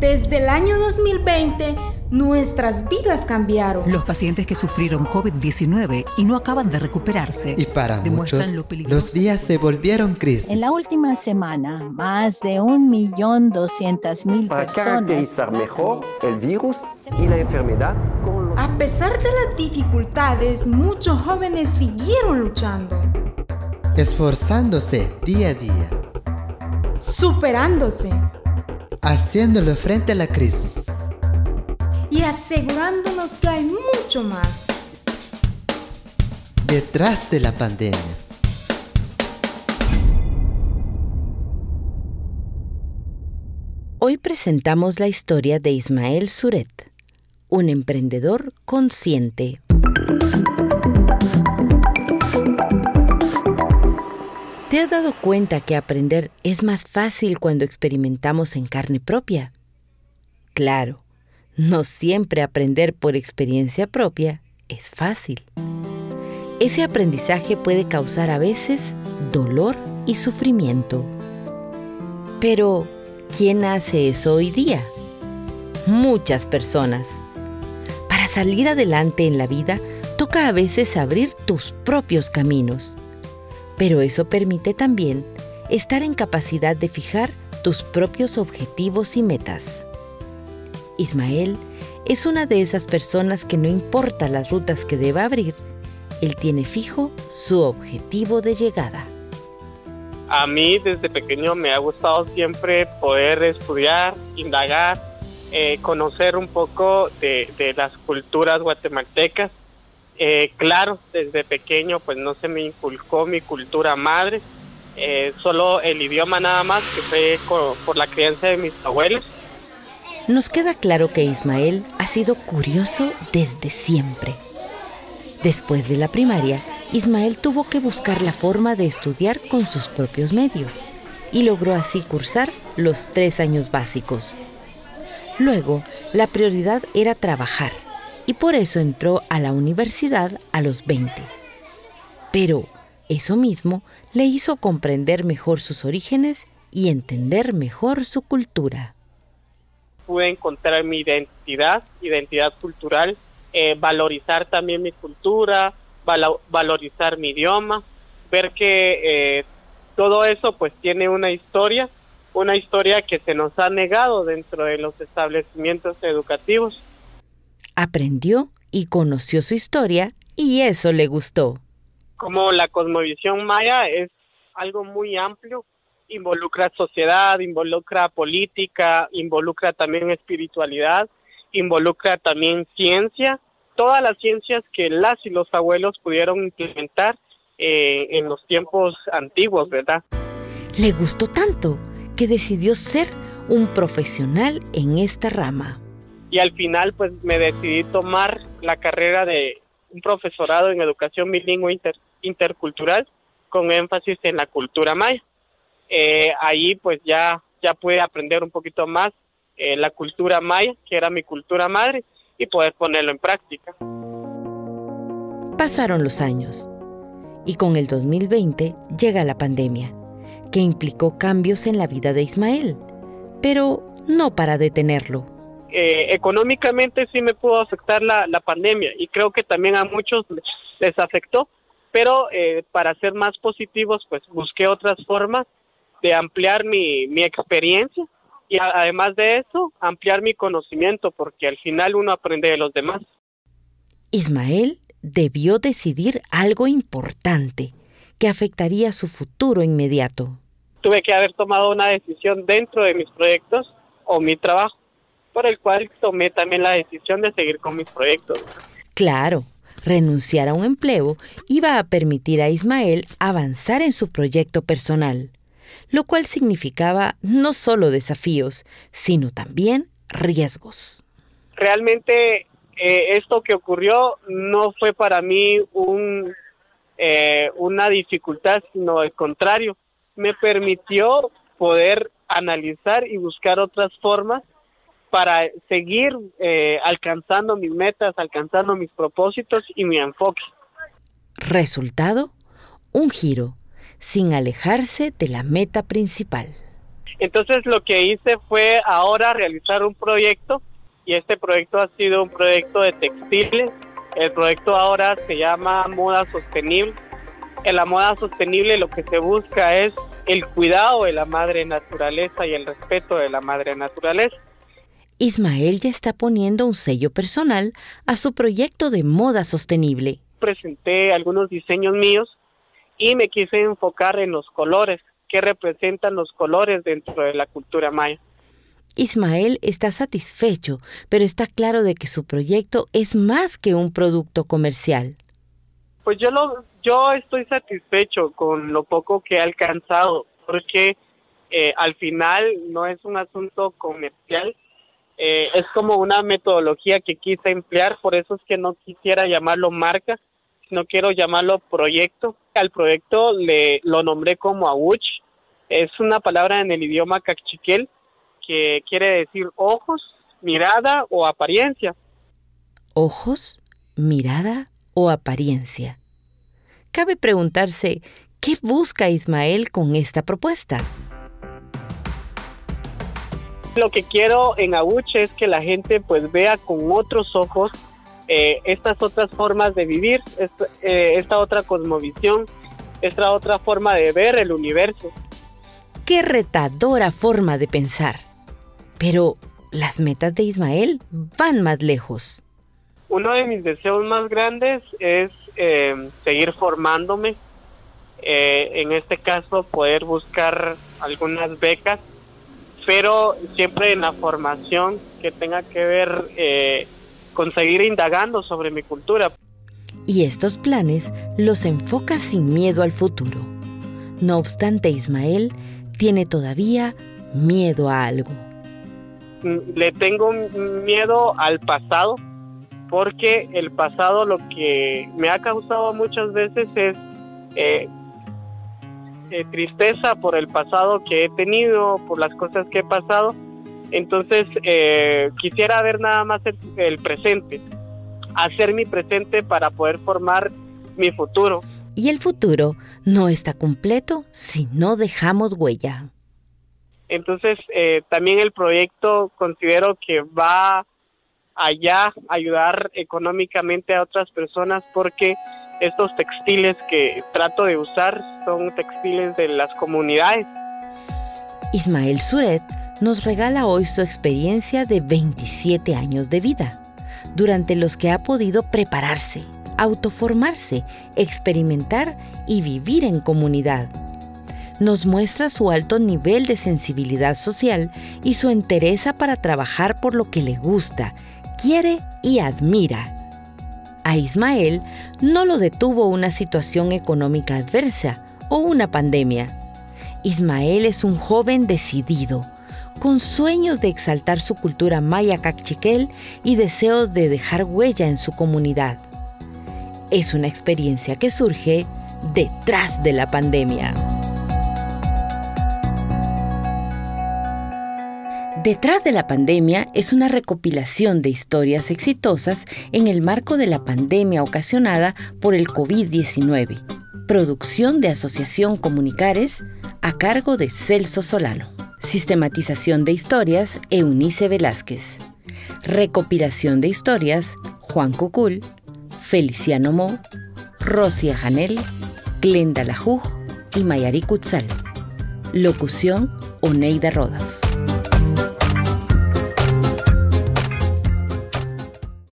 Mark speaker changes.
Speaker 1: Desde el año 2020, nuestras vidas cambiaron.
Speaker 2: Los pacientes que sufrieron COVID-19 y no acaban de recuperarse.
Speaker 3: Y para muchos, los días se volvieron crisis.
Speaker 4: En la última semana, más de un millón doscientas mil personas...
Speaker 5: Para caracterizar mejor el virus y la enfermedad
Speaker 1: con A pesar de las dificultades, muchos jóvenes siguieron luchando.
Speaker 3: Esforzándose día a día.
Speaker 1: Superándose
Speaker 3: haciéndolo frente a la crisis.
Speaker 1: Y asegurándonos que hay mucho más.
Speaker 3: Detrás de la pandemia.
Speaker 6: Hoy presentamos la historia de Ismael Suret, un emprendedor consciente. ¿Te has dado cuenta que aprender es más fácil cuando experimentamos en carne propia? Claro, no siempre aprender por experiencia propia es fácil. Ese aprendizaje puede causar a veces dolor y sufrimiento. Pero, ¿quién hace eso hoy día? Muchas personas. Para salir adelante en la vida, toca a veces abrir tus propios caminos pero eso permite también estar en capacidad de fijar tus propios objetivos y metas. Ismael es una de esas personas que no importa las rutas que deba abrir, él tiene fijo su objetivo de llegada.
Speaker 7: A mí desde pequeño me ha gustado siempre poder estudiar, indagar, eh, conocer un poco de, de las culturas guatemaltecas eh, claro, desde pequeño pues no se me inculcó mi cultura madre, eh, solo el idioma nada más, que fue por la crianza de mis abuelos.
Speaker 6: Nos queda claro que Ismael ha sido curioso desde siempre. Después de la primaria, Ismael tuvo que buscar la forma de estudiar con sus propios medios y logró así cursar los tres años básicos. Luego, la prioridad era trabajar y por eso entró a la universidad a los 20. Pero eso mismo le hizo comprender mejor sus orígenes y entender mejor su cultura.
Speaker 7: Pude encontrar mi identidad, identidad cultural, eh, valorizar también mi cultura, valorizar mi idioma, ver que eh, todo eso pues tiene una historia, una historia que se nos ha negado dentro de los establecimientos educativos
Speaker 6: aprendió y conoció su historia y eso le gustó.
Speaker 7: Como la cosmovisión maya es algo muy amplio, involucra sociedad, involucra política, involucra también espiritualidad, involucra también ciencia, todas las ciencias que las y los abuelos pudieron implementar eh, en los tiempos antiguos, ¿verdad?
Speaker 6: Le gustó tanto que decidió ser un profesional en esta rama
Speaker 7: y al final pues me decidí tomar la carrera de un profesorado en educación bilingüe intercultural con énfasis en la cultura maya. Eh, ahí pues ya, ya pude aprender un poquito más eh, la cultura maya, que era mi cultura madre, y poder ponerlo en práctica.
Speaker 6: Pasaron los años y con el 2020 llega la pandemia, que implicó cambios en la vida de Ismael, pero no para detenerlo
Speaker 7: eh, económicamente sí me pudo afectar la, la, pandemia y creo que también a muchos les afectó, pero eh, para ser más positivos pues busqué otras formas de ampliar mi, mi experiencia y además de eso ampliar mi conocimiento porque al final uno aprende de los demás.
Speaker 6: Ismael debió decidir algo importante que afectaría su futuro inmediato.
Speaker 7: Tuve que haber tomado una decisión dentro de mis proyectos o mi trabajo por el cual tomé también la decisión de seguir con mis proyectos.
Speaker 6: Claro, renunciar a un empleo iba a permitir a Ismael avanzar en su proyecto personal, lo cual significaba no solo desafíos, sino también riesgos.
Speaker 7: Realmente eh, esto que ocurrió no fue para mí un, eh, una dificultad, sino al contrario, me permitió poder analizar y buscar otras formas para seguir eh, alcanzando mis metas, alcanzando mis propósitos y mi enfoque.
Speaker 6: Resultado, un giro, sin alejarse de la meta principal.
Speaker 7: Entonces lo que hice fue ahora realizar un proyecto y este proyecto ha sido un proyecto de textiles. El proyecto ahora se llama Moda Sostenible. En la moda sostenible lo que se busca es el cuidado de la madre naturaleza y el respeto de la madre naturaleza.
Speaker 6: Ismael ya está poniendo un sello personal a su proyecto de moda sostenible.
Speaker 7: Presenté algunos diseños míos y me quise enfocar en los colores, que representan los colores dentro de la cultura maya.
Speaker 6: Ismael está satisfecho, pero está claro de que su proyecto es más que un producto comercial.
Speaker 7: Pues yo lo, yo estoy satisfecho con lo poco que he alcanzado, porque eh, al final no es un asunto comercial, eh, es como una metodología que quise emplear, por eso es que no quisiera llamarlo marca, sino quiero llamarlo proyecto. Al proyecto le lo nombré como Awuch, es una palabra en el idioma cachiquel que quiere decir ojos, mirada o apariencia.
Speaker 6: Ojos, mirada o apariencia. Cabe preguntarse, ¿qué busca Ismael con esta propuesta?
Speaker 7: Lo que quiero en Abuche es que la gente pues vea con otros ojos eh, estas otras formas de vivir, esta, eh, esta otra cosmovisión, esta otra forma de ver el universo.
Speaker 6: Qué retadora forma de pensar. Pero las metas de Ismael van más lejos.
Speaker 7: Uno de mis deseos más grandes es eh, seguir formándome, en este caso poder buscar algunas becas pero siempre en la formación que tenga que ver eh, con seguir indagando sobre mi cultura.
Speaker 6: Y estos planes los enfoca sin miedo al futuro. No obstante, Ismael tiene todavía miedo a algo.
Speaker 7: Mm, le tengo miedo al pasado porque el pasado lo que me ha causado muchas veces es eh, eh, tristeza por el pasado que he tenido, por las cosas que he pasado. Entonces eh, quisiera ver nada más el, presente, hacer mi presente para poder formar mi futuro.
Speaker 6: Y el futuro no está completo si no dejamos huella.
Speaker 7: Entonces, eh, también el proyecto considero que va allá a ayudar económicamente a otras personas porque estos textiles que trato de usar son textiles de las comunidades.
Speaker 6: Ismael Suret nos regala hoy su experiencia de 27 años de vida, durante los que ha podido prepararse, autoformarse, experimentar y vivir en comunidad. Nos muestra su alto nivel de sensibilidad social y su entereza para trabajar por lo que le gusta, quiere y admira a Ismael no lo detuvo una situación económica adversa o una pandemia. Ismael es un joven decidido, con sueños de exaltar su cultura maya cachiquel y deseos de dejar huella en su comunidad. Es una experiencia que surge detrás de la pandemia. Detrás de la pandemia es una recopilación de historias exitosas en el marco de la pandemia ocasionada por el COVID-19. Producción de Asociación Comunicares a cargo de Celso Solano. Sistematización de historias Eunice Velázquez. Recopilación de historias Juan Cucul, Feliciano Mo, Rosia Janel, Glenda Lajuj y Mayari Kutzal. Locución Oneida Rodas.